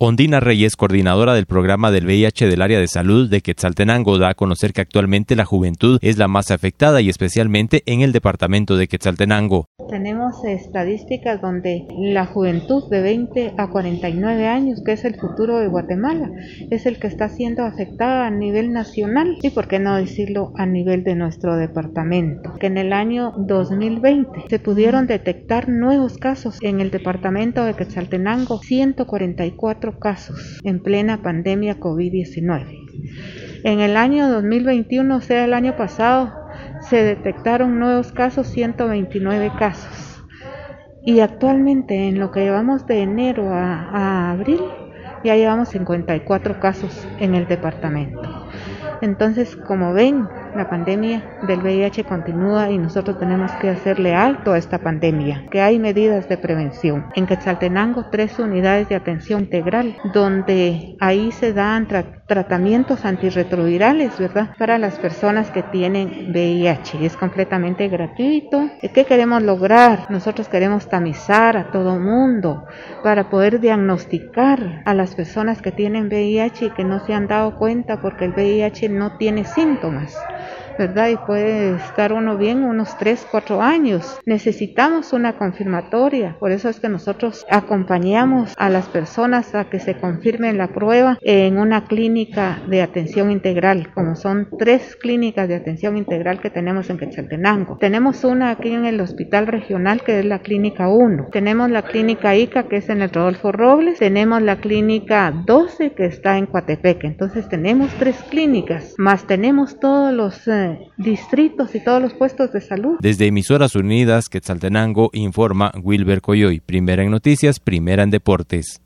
Ondina Reyes, coordinadora del programa del VIH del área de salud de Quetzaltenango, da a conocer que actualmente la juventud es la más afectada y especialmente en el departamento de Quetzaltenango. Tenemos estadísticas donde la juventud de 20 a 49 años, que es el futuro de Guatemala, es el que está siendo afectada a nivel nacional y, por qué no decirlo, a nivel de nuestro departamento. Que en el año 2020 se pudieron detectar nuevos casos en el departamento de Quetzaltenango, 144 casos en plena pandemia COVID-19. En el año 2021, o sea, el año pasado, se detectaron nuevos casos, 129 casos. Y actualmente, en lo que llevamos de enero a, abril, ya llevamos 54 casos en el departamento. Entonces, como ven, la pandemia del VIH continúa y nosotros tenemos que hacerle alto a esta pandemia, que hay medidas de prevención. En Quetzaltenango, tres unidades de atención integral, donde ahí se dan tratamientos antirretrovirales, ¿verdad? Para las personas que tienen VIH. Es completamente gratuito. ¿Qué queremos lograr? Nosotros queremos tamizar a todo mundo para poder diagnosticar a las personas que tienen VIH y que no se han dado cuenta porque el VIH no tiene síntomas. ¿Verdad? Y puede estar uno bien unos 3, 4 años. Necesitamos una confirmatoria, por eso es que nosotros acompañamos a las personas a que se confirmen la prueba en una clínica de atención integral, como son tres clínicas de atención integral que tenemos en Quetzaltenango. Tenemos una aquí en el hospital regional que es la clínica 1. Tenemos la clínica ICA que es en el Rodolfo Robles. Tenemos la clínica 12 que está en Coatepeque. Entonces tenemos tres clínicas, más tenemos todos los distritos y todos los puestos de salud. Desde Emisoras Unidas, Quetzaltenango, informa Wilber Coyoy, primera en noticias, primera en deportes.